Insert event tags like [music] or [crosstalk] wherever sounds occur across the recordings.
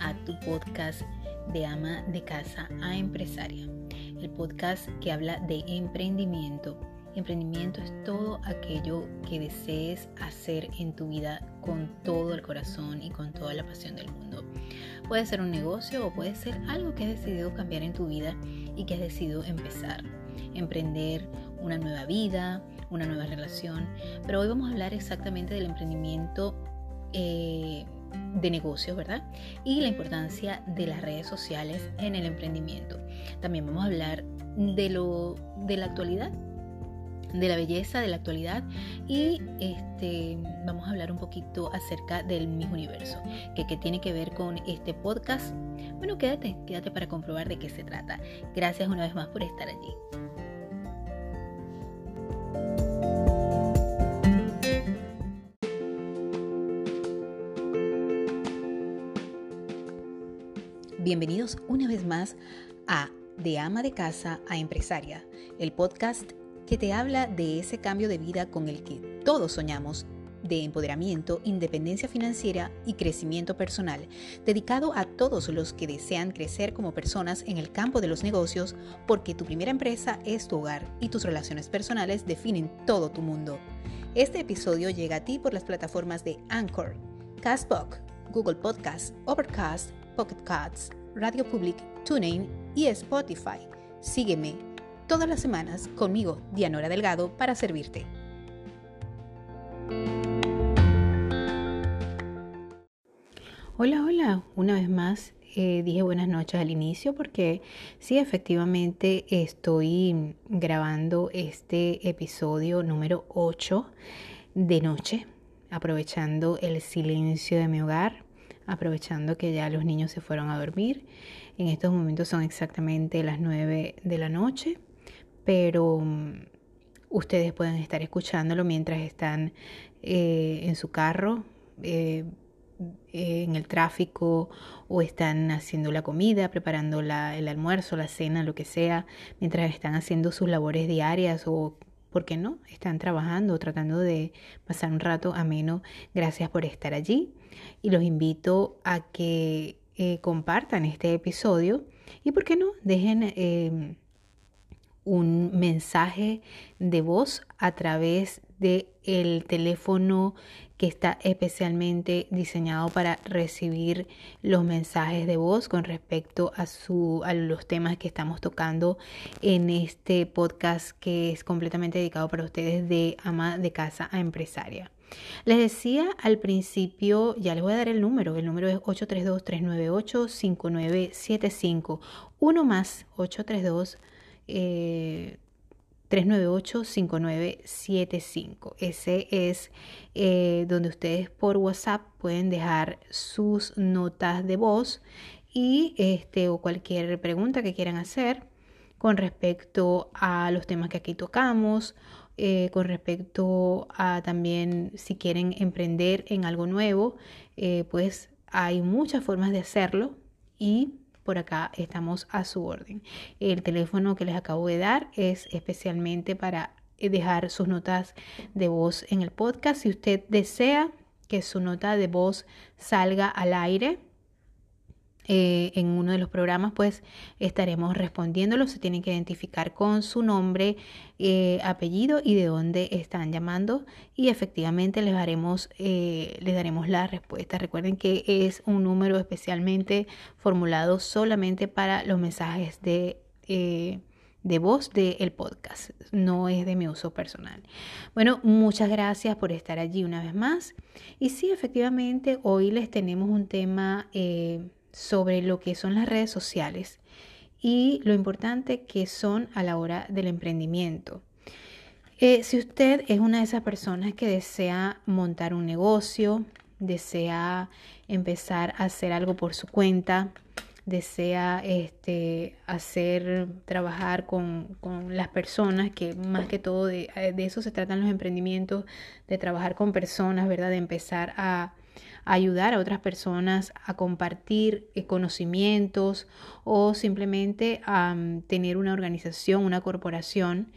a tu podcast de ama de casa a empresaria, el podcast que habla de emprendimiento. Emprendimiento es todo aquello que desees hacer en tu vida con todo el corazón y con toda la pasión del mundo. Puede ser un negocio o puede ser algo que has decidido cambiar en tu vida y que has decidido empezar. Emprender una nueva vida, una nueva relación. Pero hoy vamos a hablar exactamente del emprendimiento eh, de negocios, ¿verdad? Y la importancia de las redes sociales en el emprendimiento. También vamos a hablar de lo de la actualidad, de la belleza de la actualidad y este vamos a hablar un poquito acerca del mismo universo, que, que tiene que ver con este podcast. Bueno, quédate, quédate para comprobar de qué se trata. Gracias una vez más por estar allí. Bienvenidos una vez más a De ama de casa a empresaria, el podcast que te habla de ese cambio de vida con el que todos soñamos de empoderamiento, independencia financiera y crecimiento personal, dedicado a todos los que desean crecer como personas en el campo de los negocios, porque tu primera empresa es tu hogar y tus relaciones personales definen todo tu mundo. Este episodio llega a ti por las plataformas de Anchor, Castbox, Google Podcast, Overcast, Pocket Cards, Radio Public, TuneIn y Spotify. Sígueme todas las semanas conmigo, Dianora Delgado, para servirte. Hola, hola, una vez más eh, dije buenas noches al inicio porque sí, efectivamente estoy grabando este episodio número 8 de noche, aprovechando el silencio de mi hogar aprovechando que ya los niños se fueron a dormir. En estos momentos son exactamente las 9 de la noche, pero mm, ustedes pueden estar escuchándolo mientras están eh, en su carro, eh, en el tráfico o están haciendo la comida, preparando el almuerzo, la cena, lo que sea, mientras están haciendo sus labores diarias o ¿por qué no? Están trabajando, tratando de pasar un rato ameno. Gracias por estar allí y los invito a que eh, compartan este episodio y, ¿por qué no? Dejen em, un mensaje de voz a través del el teléfono que está especialmente diseñado para recibir los mensajes de voz con respecto a, su, a los temas que estamos tocando en este podcast que es completamente dedicado para ustedes de ama de casa a empresaria. Les decía al principio, ya les voy a dar el número, el número es 832-398-5975, uno más 832 398-5975. Ese es eh, donde ustedes por WhatsApp pueden dejar sus notas de voz y este o cualquier pregunta que quieran hacer con respecto a los temas que aquí tocamos, eh, con respecto a también si quieren emprender en algo nuevo, eh, pues hay muchas formas de hacerlo y por acá estamos a su orden. El teléfono que les acabo de dar es especialmente para dejar sus notas de voz en el podcast. Si usted desea que su nota de voz salga al aire, eh, en uno de los programas, pues estaremos respondiéndolo. Se tienen que identificar con su nombre, eh, apellido y de dónde están llamando. Y efectivamente les daremos, eh, les daremos la respuesta. Recuerden que es un número especialmente formulado solamente para los mensajes de de voz del podcast, no es de mi uso personal. Bueno, muchas gracias por estar allí una vez más. Y sí, efectivamente, hoy les tenemos un tema sobre lo que son las redes sociales y lo importante que son a la hora del emprendimiento. Eh, si usted es una de esas personas que desea montar un negocio, desea empezar a hacer algo por su cuenta, desea este, hacer, trabajar con, con, las personas, que más que todo de, de, eso se tratan los emprendimientos, de trabajar con personas, ¿verdad? De empezar a, ayudar a otras personas a compartir eh, conocimientos o simplemente a tener una organización, una corporación.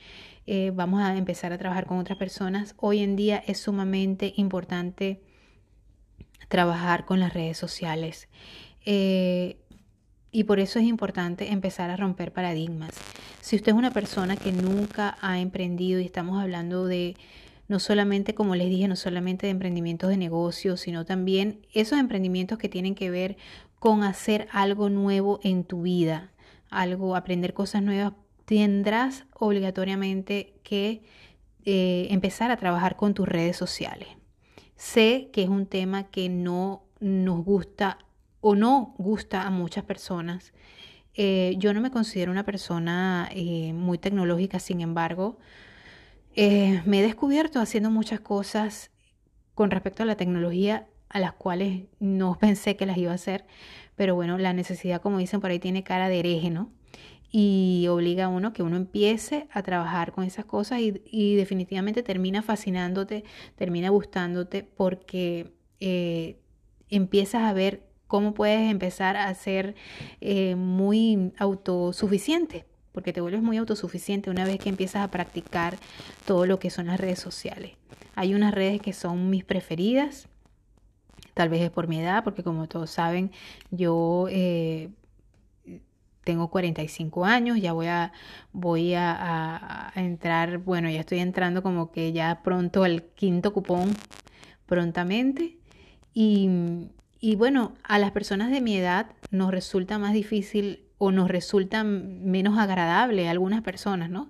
Eh, vamos a empezar a trabajar con otras personas. Hoy en día es sumamente importante trabajar con las redes sociales. Eh, y por eso es importante empezar a romper paradigmas. Si usted es una persona que nunca ha emprendido y estamos hablando de no solamente, como les dije, no solamente de emprendimientos de negocios, sino también esos emprendimientos que tienen que ver con hacer algo nuevo en tu vida, algo, aprender cosas nuevas, tendrás obligatoriamente que eh, empezar a trabajar con tus redes sociales. Sé que es un tema que no nos gusta o no gusta a muchas personas. Eh, yo no me considero una persona eh, muy tecnológica, sin embargo, me he descubierto haciendo muchas cosas con respecto a la tecnología a las cuales no [laughs] pensé que las iba a hacer, pero bueno, la necesidad, como dicen por ahí, tiene cara de hereje, ¿no? Y obliga a uno que uno empiece a trabajar con esas cosas y, definitivamente termina fascinándote, termina gustándote porque eh, empiezas a ver cómo puedes empezar a ser eh, muy autosuficiente, porque te vuelves muy autosuficiente una vez que empiezas a practicar todo lo que son las redes sociales. Hay unas redes que son mis preferidas, Tal vez es por mi edad, porque como todos saben, yo eh, tengo 45 años, ya voy a, voy a, entrar, bueno, ya estoy entrando como que ya pronto al quinto cupón prontamente. Y, y bueno, a las personas de mi edad nos resulta más difícil o nos resulta menos agradable a algunas personas, ¿no?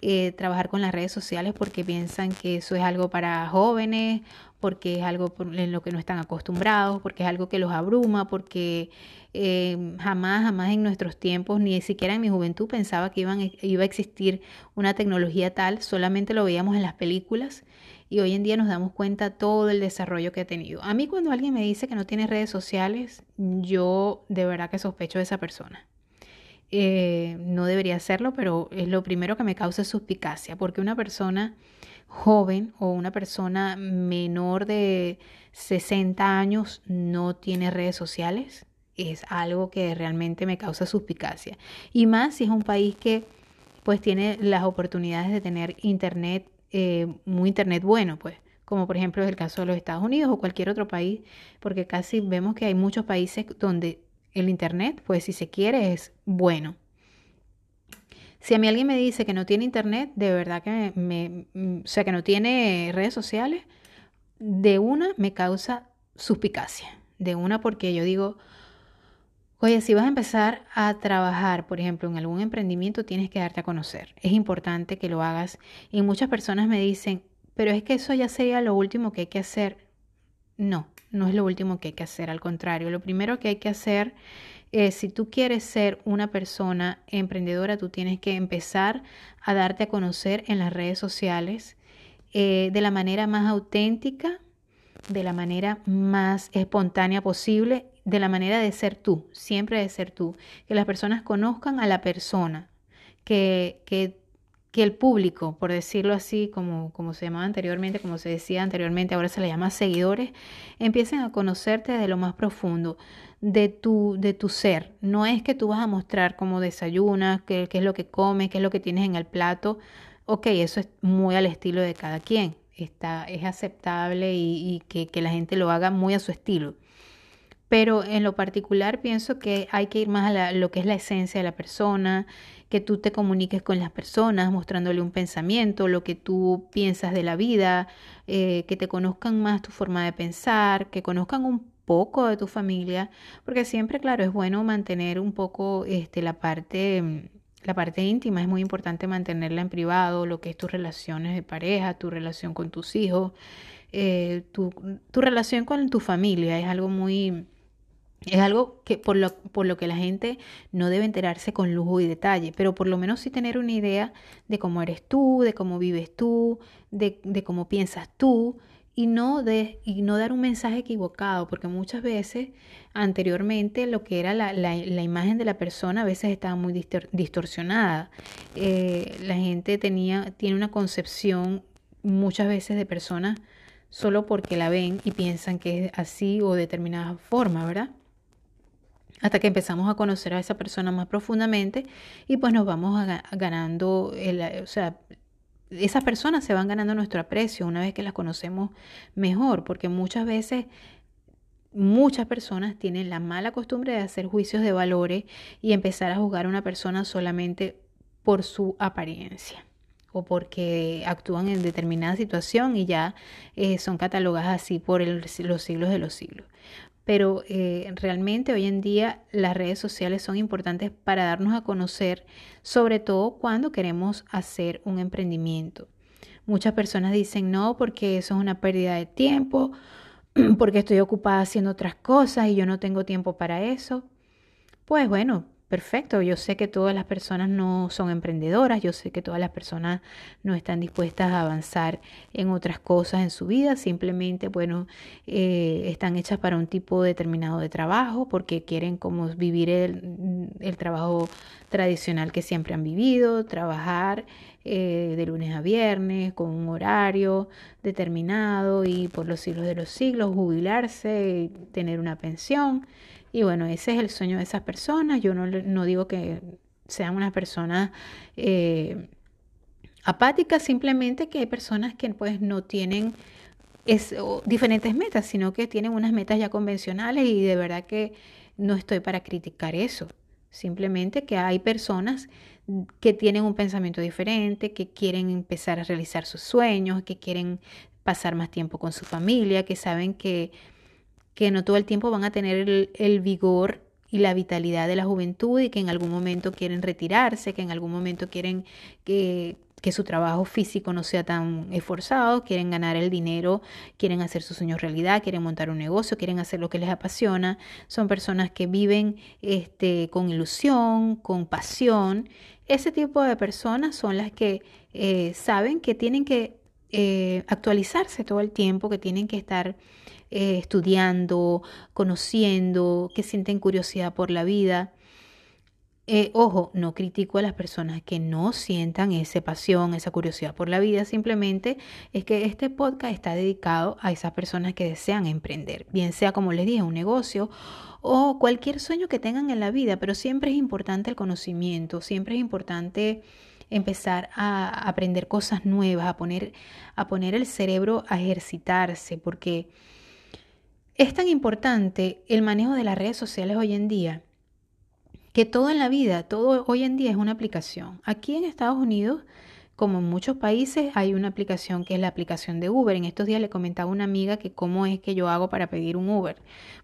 Eh, trabajar con las redes sociales porque piensan que eso es algo para jóvenes porque es algo en lo que no están acostumbrados, porque es algo que los abruma, porque eh, jamás, jamás en nuestros tiempos, ni siquiera en mi juventud pensaba que iban, iba a existir una tecnología tal, solamente lo veíamos en las películas y hoy en día nos damos cuenta todo el desarrollo que ha tenido. A mí cuando alguien me dice que no tiene redes sociales, yo de verdad que sospecho de esa persona. Eh, no debería hacerlo, pero es lo primero que me causa suspicacia, porque una persona joven o una persona menor de 60 años no tiene redes sociales, es algo que realmente me causa suspicacia. Y más si es un país que pues tiene las oportunidades de tener internet, eh, muy internet bueno, pues como por ejemplo es el caso de los Estados Unidos o cualquier otro país, porque casi vemos que hay muchos países donde el internet, pues si se quiere, es bueno. Si a mí alguien me dice que no tiene internet, de verdad que me, o sea, que no tiene redes sociales, de una me causa suspicacia. De una porque yo digo, oye, si vas a empezar a trabajar, por ejemplo, en algún emprendimiento, tienes que darte a conocer. Es importante que lo hagas. Y muchas personas me dicen, pero es que eso ya sería lo último que hay que hacer. No, no es lo último que hay que hacer. Al contrario, lo primero que hay que hacer eh, si tú quieres ser una persona emprendedora, tú tienes que empezar a darte a conocer en las redes sociales eh, de la manera más auténtica, de la manera más espontánea posible, de la manera de ser tú, siempre de ser tú. Que las personas conozcan a la persona, que, que que el público, por decirlo así, como, como se llamaba anteriormente, como se decía anteriormente, ahora se le llama seguidores, empiecen a conocerte de lo más profundo de tu, de tu ser. No es que tú vas a mostrar cómo desayunas, qué, qué es lo que comes, qué es lo que tienes en el plato. Ok, eso es muy al estilo de cada quien. Está, es aceptable y, que, que la gente lo haga muy a su estilo. Pero en lo particular pienso que hay que ir más a lo que es la esencia de la persona, que tú te comuniques con las personas mostrándole un pensamiento, lo que tú piensas de la vida, eh, que te conozcan más tu forma de pensar, que conozcan un poco de tu familia, porque siempre, claro, es bueno mantener un poco este, la parte la parte íntima. Es muy importante mantenerla en privado, lo que es tus relaciones de pareja, tu relación con tus hijos, eh, tu, tu, relación con tu familia. Es algo muy, es algo que por lo, por lo que la gente no debe enterarse con lujo y detalle, pero por lo menos sí tener una idea de cómo eres tú, de cómo vives tú, de, de cómo piensas tú, y no, de, y no dar un mensaje equivocado, porque muchas veces anteriormente lo que era la, la, la imagen de la persona a veces estaba muy distorsionada. Eh, la gente tenía, tiene una concepción muchas veces de personas solo porque la ven y piensan que es así o de determinada forma, ¿verdad? Hasta que empezamos a conocer a esa persona más profundamente y pues nos vamos ganando, el, o sea, esas personas se van ganando nuestro aprecio una vez que las conocemos mejor, porque muchas veces muchas personas tienen la mala costumbre de hacer juicios de valores y empezar a juzgar a una persona solamente por su apariencia o porque actúan en determinada situación y ya eh, son catalogadas así por los siglos de los siglos. Pero eh, realmente hoy en día las redes sociales son importantes para darnos a conocer, sobre todo cuando queremos hacer un emprendimiento. Muchas personas dicen no porque eso es una pérdida de tiempo, [clears throat] porque estoy ocupada haciendo otras cosas y yo no tengo tiempo para eso. Pues bueno, perfecto. Yo sé que todas las personas no son emprendedoras, yo sé que todas las personas no están dispuestas a avanzar en otras cosas en su vida, simplemente, bueno, eh, están hechas para un tipo determinado de trabajo porque quieren como vivir el, trabajo tradicional que siempre han vivido, trabajar eh, de lunes a viernes con un horario determinado y por los siglos de los siglos jubilarse, tener una pensión. Y bueno, ese es el sueño de esas personas. Yo no, digo que sean unas personas eh, apáticas, simplemente que hay personas que pues no tienen diferentes metas, sino que tienen unas metas ya convencionales y de verdad que no estoy para criticar eso. Simplemente que hay personas que tienen un pensamiento diferente, que quieren empezar a realizar sus sueños, que quieren pasar más tiempo con su familia, que saben que que no todo el tiempo van a tener el, vigor y la vitalidad de la juventud y que en algún momento quieren retirarse, que en algún momento quieren que, su trabajo físico no sea tan esforzado, quieren ganar el dinero, quieren hacer sus sueños realidad, quieren montar un negocio, quieren hacer lo que les apasiona. Son personas que viven este, con ilusión, con pasión. Ese tipo de personas son las que eh, saben que tienen que eh, actualizarse todo el tiempo, que tienen que estar eh, estudiando, conociendo, que sienten curiosidad por la vida. Eh, ojo, no critico a las personas que no sientan esa pasión, esa curiosidad por la vida, simplemente es que este podcast está dedicado a esas personas que desean emprender, bien sea como les dije, un negocio o cualquier sueño que tengan en la vida, pero siempre es importante el conocimiento, siempre es importante empezar a aprender cosas nuevas, a poner, a poner el cerebro a ejercitarse, porque es tan importante el manejo de las redes sociales hoy en día que todo en la vida, todo hoy en día es una aplicación. Aquí en Estados Unidos, como en muchos países, hay una aplicación que es la aplicación de Uber. En estos días le comentaba a una amiga que cómo es que yo hago para pedir un Uber.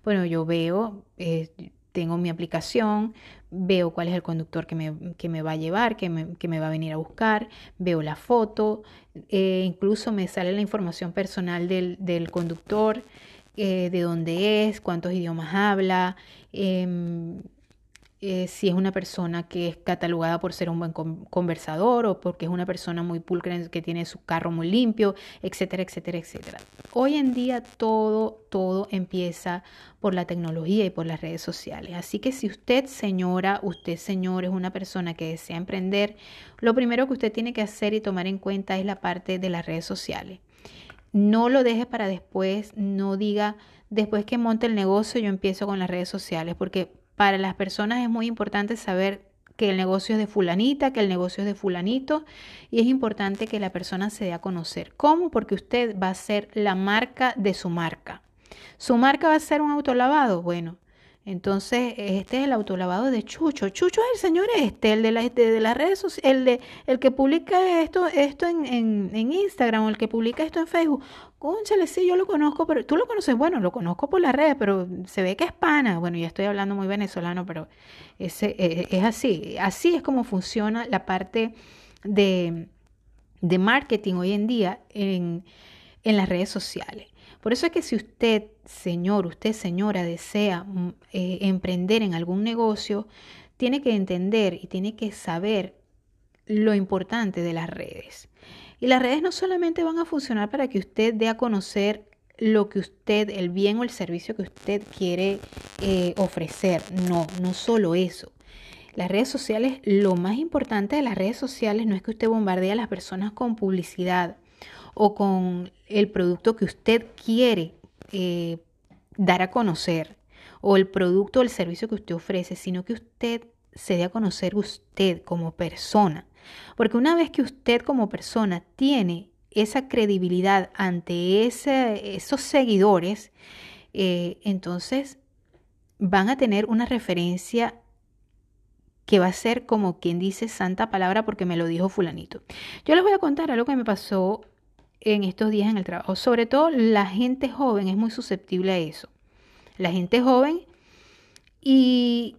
Bueno, yo veo, eh, tengo mi aplicación, veo cuál es el conductor que me, va a llevar, que me, va a venir a buscar, veo la foto, eh, incluso me sale la información personal del, del conductor. Eh, de dónde es, cuántos idiomas habla, em, eh, si es una persona que es catalogada por ser un buen conversador o porque es una persona muy pulcra que tiene su carro muy limpio, etcétera, etcétera, etcétera. Hoy en día todo, todo empieza por la tecnología y por las redes sociales. Así que si usted, señora, usted, señor, es una persona que desea emprender, lo primero que usted tiene que hacer y tomar en cuenta es la parte de las redes sociales. No lo deje para después, no diga después que monte el negocio yo empiezo con las redes sociales, porque para las personas es muy importante saber que el negocio es de fulanita, que el negocio es de fulanito y es importante que la persona se dé a conocer. ¿Cómo? Porque usted va a ser la marca de su marca. ¿Su marca va a ser un autolavado? Bueno, entonces, este es el autolavado de Chucho. Chucho es el señor este, el de, la, de, las redes sociales, el, de, el que publica esto, esto en, en, Instagram o el que publica esto en Facebook. Cónchale, sí, yo lo conozco, pero tú lo conoces. Bueno, lo conozco por las redes, pero se ve que es pana. Bueno, ya estoy hablando muy venezolano, pero ese, e, es así. Así es como funciona la parte de, de marketing hoy en día en, en las redes sociales. Por eso es que si usted, señor, usted, señora, desea mm, eh, emprender en algún negocio, tiene que entender y tiene que saber lo importante de las redes. Y las redes no solamente van a funcionar para que usted dé a conocer lo que usted, el bien o el servicio que usted quiere eh, ofrecer. No, no solo eso. Las redes sociales, lo más importante de las redes sociales no es que usted bombardee a las personas con publicidad o con el producto que usted quiere eh, dar a conocer o el producto o el servicio que usted ofrece, sino que usted se dé a conocer usted como persona. Porque una vez que usted como persona tiene esa credibilidad ante esos seguidores, eh, entonces van a tener una referencia que va a ser como quien dice santa palabra porque me lo dijo fulanito. Yo les voy a contar algo que me pasó en estos días en el trabajo. Sobre todo la gente joven es muy susceptible a eso. La gente joven y,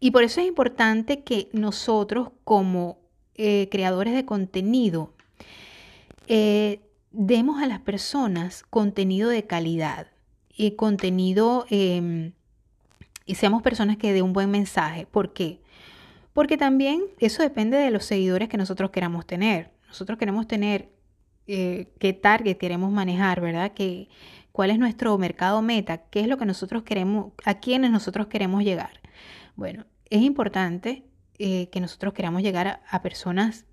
y por eso es importante que nosotros como eh, creadores de contenido eh, demos a las personas contenido de calidad y contenido em, y seamos personas que den un buen mensaje. ¿Por qué? Porque también eso depende de los seguidores que nosotros queramos tener. Nosotros queremos tener eh, qué target queremos manejar, ¿verdad? Que, ¿Cuál es nuestro mercado meta? ¿Qué es lo que nosotros queremos, a quiénes nosotros queremos llegar? Bueno, es importante eh, que nosotros queramos llegar a, personas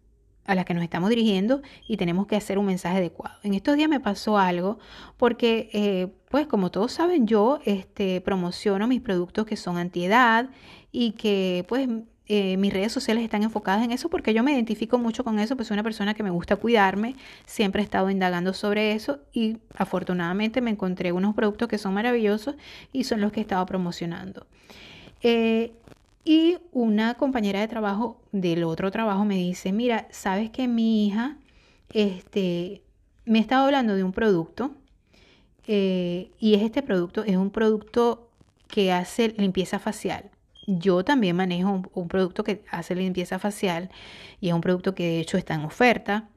a las que nos estamos dirigiendo y tenemos que hacer un mensaje adecuado. En estos días me pasó algo porque, eh, pues como todos saben, yo este, promociono mis productos que son antiedad y que pues eh, mis redes sociales están enfocadas en eso porque yo me identifico mucho con eso, pues soy una persona que me gusta cuidarme, siempre he estado indagando sobre eso y afortunadamente me encontré unos productos que son maravillosos y son los que he estado promocionando. Eh, y una compañera de trabajo del otro trabajo me dice, mira, sabes que mi hija este, me estaba hablando de un producto eh, y es este producto, es un producto que hace limpieza facial. Yo también manejo un, producto que hace limpieza facial y es un producto que de hecho está en oferta.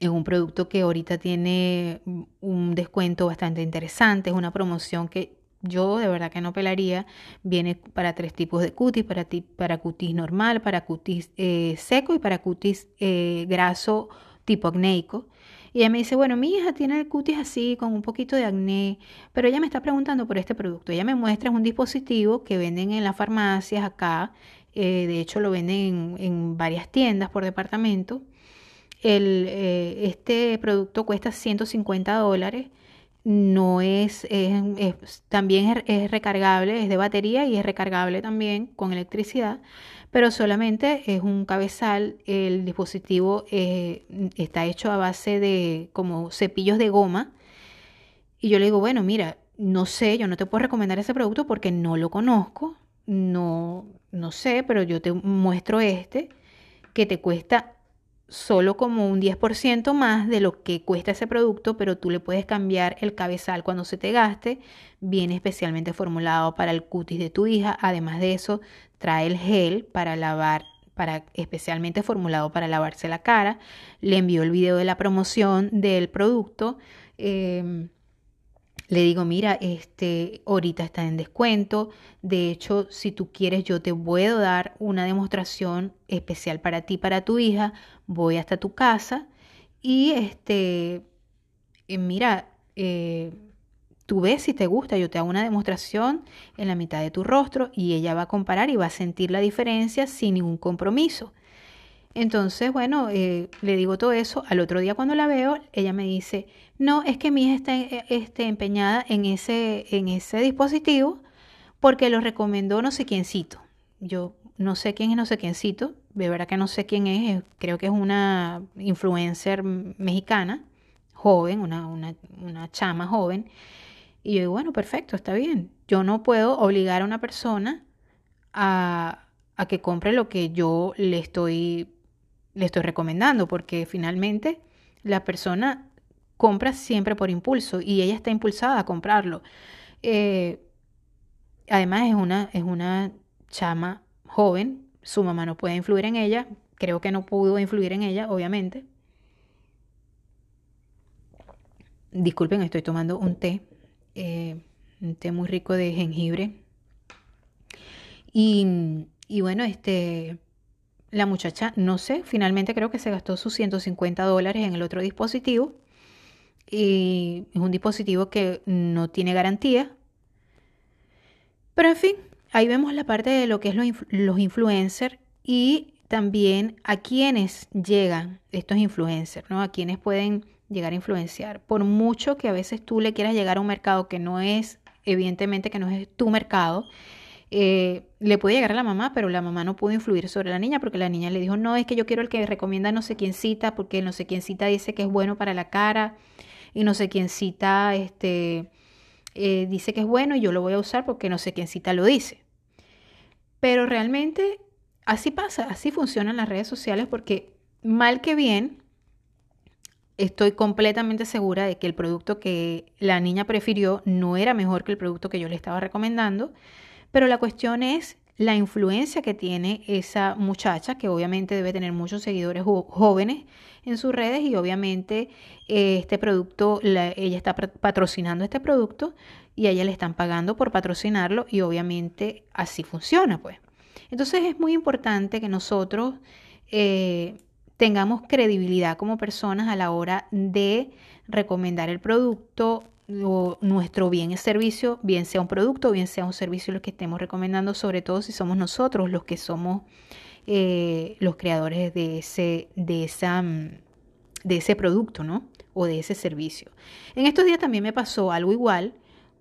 Es un producto que ahorita tiene un descuento bastante interesante, es una promoción que yo de verdad que no pelaría. Viene para tres tipos de cutis, para, cutis normal, para cutis eh, seco y para cutis eh, graso tipo acnéico. Y ella me dice, bueno, mi hija tiene el cutis así, con un poquito de acné, pero ella me está preguntando por este producto. Ella me muestra un dispositivo que venden en las farmacias acá, eh, de hecho lo venden en, varias tiendas por departamento. El, eh, este producto cuesta 150 dólares, no es, también es recargable, es de batería y es recargable también con electricidad pero solamente es un cabezal. El dispositivo eh, está hecho a base de como cepillos de goma. Y yo le digo, bueno, mira, no sé, yo no te puedo recomendar ese producto porque no lo conozco, no, no sé, pero yo te muestro este que te cuesta solo como un 10% más de lo que cuesta ese producto, pero tú le puedes cambiar el cabezal cuando se te gaste. Viene especialmente formulado para el cutis de tu hija. Además de eso, trae el gel para lavar, para, especialmente formulado para lavarse la cara. Le envió el video de la promoción del producto. Em, le digo, mira, este, ahorita está en descuento. De hecho, si tú quieres, yo te puedo dar una demostración especial para ti, para tu hija. Voy hasta tu casa y este, eh, mira, eh, tú ves si te gusta, yo te hago una demostración en la mitad de tu rostro y ella va a comparar y va a sentir la diferencia sin ningún compromiso. Entonces, bueno, eh, le digo todo eso. Al otro día cuando la veo, ella me dice, no, es que mi hija está eh, este, empeñada en ese, en ese dispositivo porque lo recomendó no sé quiéncito. Yo no sé quién es no sé quiéncito, de verdad que no sé quién es, creo que es una influencer mexicana, joven, una, una, una chama joven. Y yo digo, bueno, perfecto, está bien. Yo no puedo obligar a una persona a, a que compre lo que yo le estoy le estoy recomendando, porque finalmente la persona compra siempre por impulso y ella está impulsada a comprarlo. Eh, además es una, es una chama joven, su mamá no puede influir en ella, creo que no pudo influir en ella, obviamente. Disculpen, estoy tomando un té, eh, un té muy rico de jengibre. Y, y bueno, este, la muchacha, no sé, finalmente creo que se gastó sus 150 dólares en el otro dispositivo. Y es un dispositivo que no tiene garantía. Pero en fin, ahí vemos la parte de lo que es los, influencers y también a quienes llegan estos influencers, ¿no? A quienes pueden llegar a influenciar. Por mucho que a veces tú le quieras llegar a un mercado que no es, evidentemente que no es tu mercado, eh, le puede llegar a la mamá, pero la mamá no pudo influir sobre la niña porque la niña le dijo, no, es que yo quiero el que recomienda no sé quién cita, porque no sé quién cita dice que es bueno para la cara y no sé quién cita, este, eh, dice que es bueno y yo lo voy a usar porque no sé quién cita lo dice. Pero realmente así pasa, así funcionan las redes sociales porque mal que bien, estoy completamente segura de que el producto que la niña prefirió no era mejor que el producto que yo le estaba recomendando, pero la cuestión es la influencia que tiene esa muchacha, que obviamente debe tener muchos seguidores jóvenes en sus redes y obviamente eh, este producto, ella está patrocinando este producto y a ella le están pagando por patrocinarlo y obviamente así funciona pues. Entonces es muy importante que nosotros eh, tengamos credibilidad como personas a la hora de recomendar el producto nuestro bien y servicio, bien sea un producto bien sea un servicio lo que estemos recomendando, sobre todo si somos nosotros los que somos eh, los creadores de ese, de, esa, de ese producto, ¿no? O de ese servicio. En estos días también me pasó algo igual.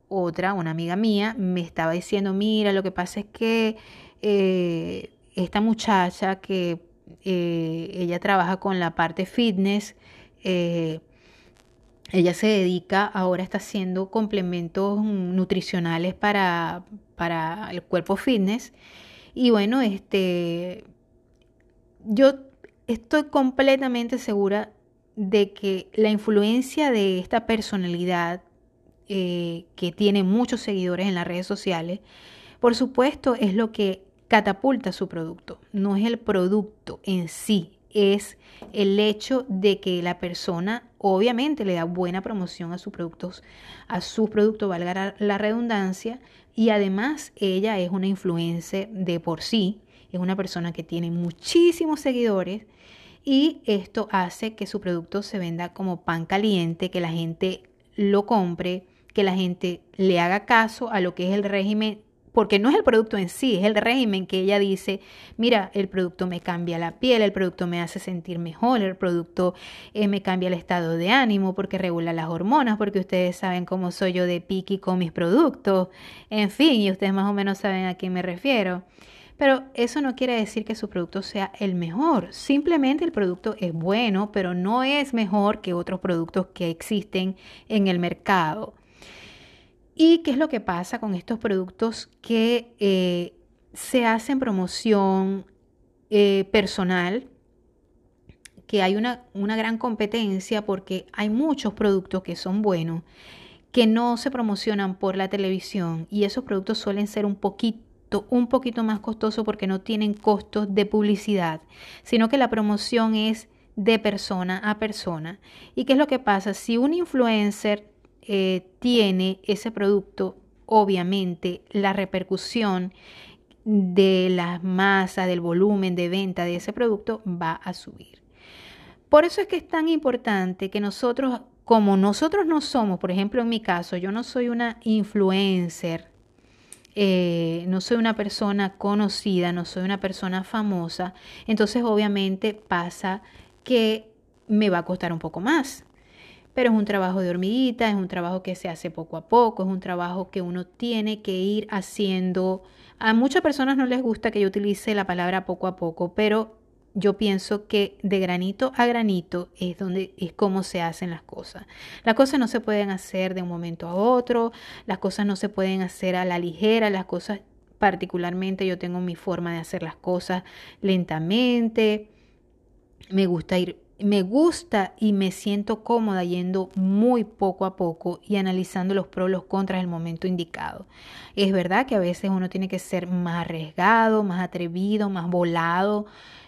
Otra, una amiga mía, me estaba diciendo, mira, lo que pasa es que eh, esta muchacha que eh, ella trabaja con la parte fitness, eh, ella se dedica, ahora está haciendo complementos nutricionales para, para el cuerpo fitness. Y bueno, este, yo estoy completamente segura de que la influencia de esta personalidad eh, que tiene muchos seguidores en las redes sociales, por supuesto, es lo que catapulta su producto. No es el producto en sí, es el hecho de que la persona obviamente le da buena promoción a sus productos, a su producto, valga la redundancia, y además ella es una influencer de por sí, es una persona que tiene muchísimos seguidores y esto hace que su producto se venda como pan caliente, que la gente lo compre, que la gente le haga caso a lo que es el régimen porque no es el producto en sí, es el régimen que ella dice, mira, el producto me cambia la piel, el producto me hace sentir mejor, el producto eh, me cambia el estado de ánimo porque regula las hormonas, porque ustedes saben cómo soy yo de piqui con mis productos, en fin, y ustedes más o menos saben a quién me refiero. Pero eso no quiere decir que su producto sea el mejor. Simplemente el producto es bueno, pero no es mejor que otros productos que existen en el mercado. ¿Y qué es lo que pasa con estos productos que eh, se hacen promoción eh, personal? Que hay una, una gran competencia porque hay muchos productos que son buenos que no se promocionan por la televisión y esos productos suelen ser un poquito un poquito más costosos porque no tienen costos de publicidad, sino que la promoción es de persona a persona. ¿Y qué es lo que pasa? Si un influencer eh, tiene ese producto, obviamente la repercusión de la masa, del volumen de venta de ese producto va a subir. Por eso es que es tan importante que nosotros, como nosotros no somos, por ejemplo en mi caso, yo no soy una influencer, eh, no soy una persona conocida, no soy una persona famosa, entonces obviamente pasa que me va a costar un poco más pero es un trabajo de hormiguita, es un trabajo que se hace poco a poco, es un trabajo que uno tiene que ir haciendo. A muchas personas no les gusta que yo utilice la palabra poco a poco, pero yo pienso que de granito a granito es donde es como se hacen las cosas. Las cosas no se pueden hacer de un momento a otro, las cosas no se pueden hacer a la ligera, las cosas particularmente yo tengo mi forma de hacer las cosas lentamente. Me gusta ir me gusta y me siento cómoda yendo muy poco a poco y analizando los pros, los contras el momento indicado. Es verdad que a veces uno tiene que ser más arriesgado, más atrevido, más volado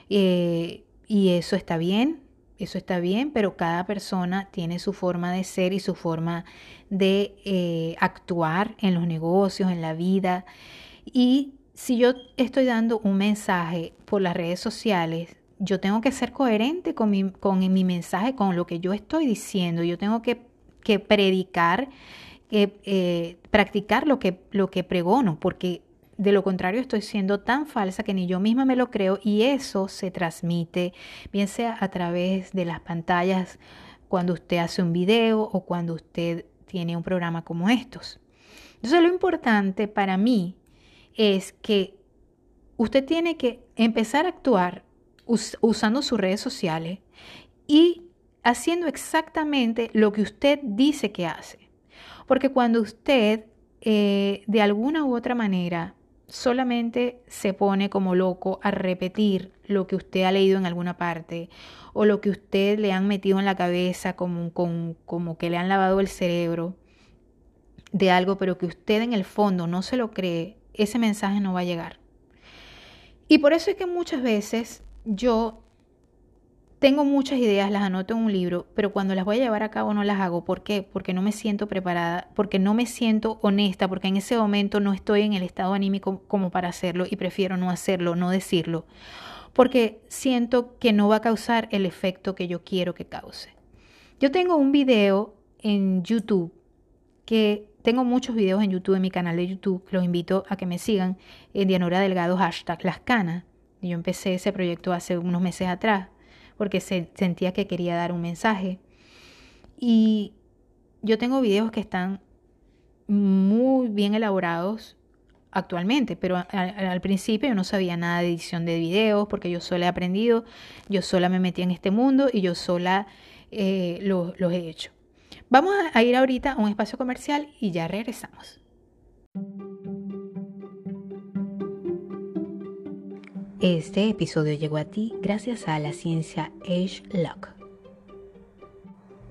eh, y eso está bien, eso está bien, pero cada persona tiene su forma de ser y su forma de eh, actuar en los negocios, en la vida. Y si yo estoy dando un mensaje por las redes sociales, yo tengo que ser coherente con mi, con mi mensaje, con lo que yo estoy diciendo. Yo tengo que, que predicar, eh, practicar lo que, lo que pregono, porque de lo contrario estoy siendo tan falsa que ni yo misma me lo creo y eso se transmite, bien sea a través de las pantallas cuando usted hace un video o cuando usted tiene un programa como estos. Entonces lo importante para mí es que usted tiene que empezar a actuar usando sus redes sociales y haciendo exactamente lo que usted dice que hace. Porque cuando usted eh, de alguna u otra manera solamente se pone como loco a repetir lo que usted ha leído en alguna parte o lo que usted le han metido en la cabeza como, como que le han lavado el cerebro de algo, pero que usted en el fondo no se lo cree, ese mensaje no va a llegar. Y por eso es que muchas veces yo tengo muchas ideas, las anoto en un libro, pero cuando las voy a llevar a cabo no las hago. ¿Por qué? Porque no me siento preparada, porque no me siento honesta, porque en ese momento no estoy en el estado anímico como para hacerlo y prefiero no hacerlo, no decirlo, porque siento que no va a causar el efecto que yo quiero que cause. Yo tengo un video en YouTube que tengo muchos videos en YouTube, en mi canal de YouTube, los invito a que me sigan en Dianora Delgado, hashtag Las Canas. Yo empecé ese proyecto hace unos meses atrás porque sentía que quería dar un mensaje. Y yo tengo videos que están muy bien elaborados actualmente, pero al, principio yo no sabía nada de edición de videos porque yo sola he aprendido, yo sola me metí en este mundo y yo sola eh, los he hecho. Vamos a ir ahorita a un espacio comercial y ya regresamos. Este episodio llegó a ti gracias a la ciencia Age Lock.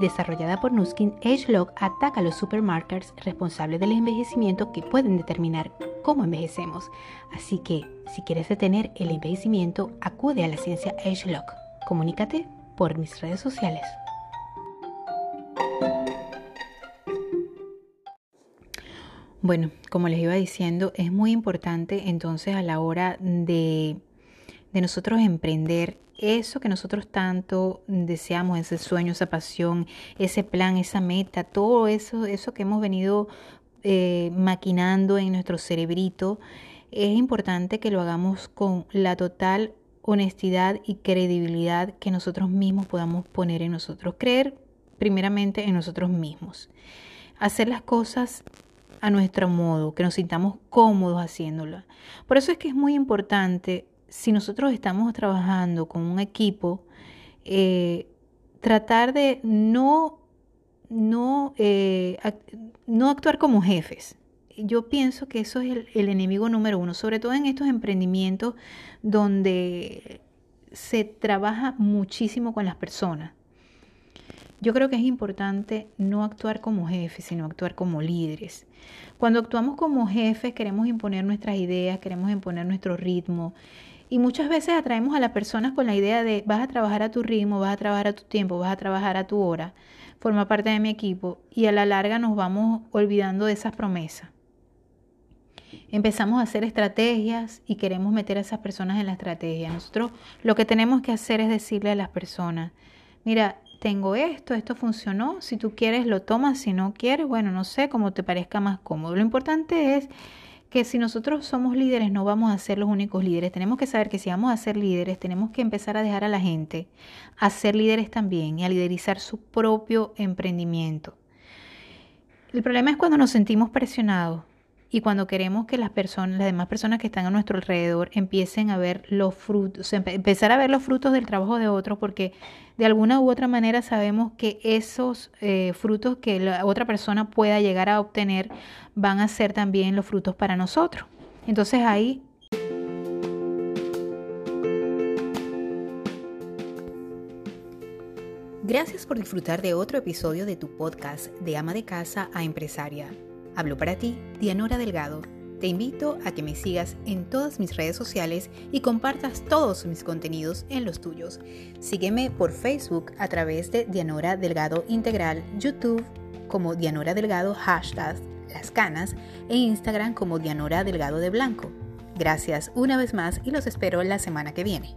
desarrollada por Nuskin, AgeLog ataca a los supermarkers responsables del envejecimiento que pueden determinar cómo envejecemos. Así que, si quieres detener el envejecimiento, acude a la ciencia AgeLog. Comunícate por mis redes sociales. Bueno, como les iba diciendo, es muy importante entonces a la hora de, de nosotros emprender eso que nosotros tanto deseamos, ese sueño, esa pasión, ese plan, esa meta, todo eso, eso que hemos venido eh, maquinando en nuestro cerebrito, es importante que lo hagamos con la total honestidad y credibilidad que nosotros mismos podamos poner en nosotros. Creer primeramente en nosotros mismos. Hacer las cosas a nuestro modo, que nos sintamos cómodos haciéndolas. Por eso es que es muy importante si nosotros estamos trabajando con un equipo, eh, tratar de no, no, eh, no actuar como jefes. Yo pienso que eso es el, el enemigo número uno, sobre todo en estos emprendimientos donde se trabaja muchísimo con las personas. Yo creo que es importante no actuar como jefes, sino actuar como líderes. Cuando actuamos como jefes queremos imponer nuestras ideas, queremos imponer nuestro ritmo, y muchas veces atraemos a las personas con la idea de vas a trabajar a tu ritmo, vas a trabajar a tu tiempo, vas a trabajar a tu hora, forma parte de mi equipo y a la larga nos vamos olvidando de esas promesas. Empezamos a hacer estrategias y queremos meter a esas personas en la estrategia. Nosotros lo que tenemos que hacer es decirle a las personas, mira, tengo esto, esto funcionó, si tú quieres lo tomas, si no quieres, bueno, no sé, como te parezca más cómodo. Lo importante es que si nosotros somos líderes no vamos a ser los únicos líderes. Tenemos que saber que si vamos a ser líderes tenemos que empezar a dejar a la gente a ser líderes también y a liderizar su propio emprendimiento. El problema es cuando nos sentimos presionados y cuando queremos que las personas, las demás personas que están a nuestro alrededor empiecen a ver los frutos, empezar a ver los frutos del trabajo de otros, porque de alguna u otra manera sabemos que esos eh, frutos que la otra persona pueda llegar a obtener van a ser también los frutos para nosotros. Entonces ahí Gracias por disfrutar de otro episodio de tu podcast de ama de casa a empresaria. Hablo para ti, Dianora Delgado. Te invito a que me sigas en todas mis redes sociales y compartas todos mis contenidos en los tuyos. Sígueme por Facebook a través de Dianora Delgado Integral, YouTube como Dianora Delgado hashtag Las Canas e Instagram como Dianora Delgado de Blanco. Gracias una vez más y los espero la semana que viene.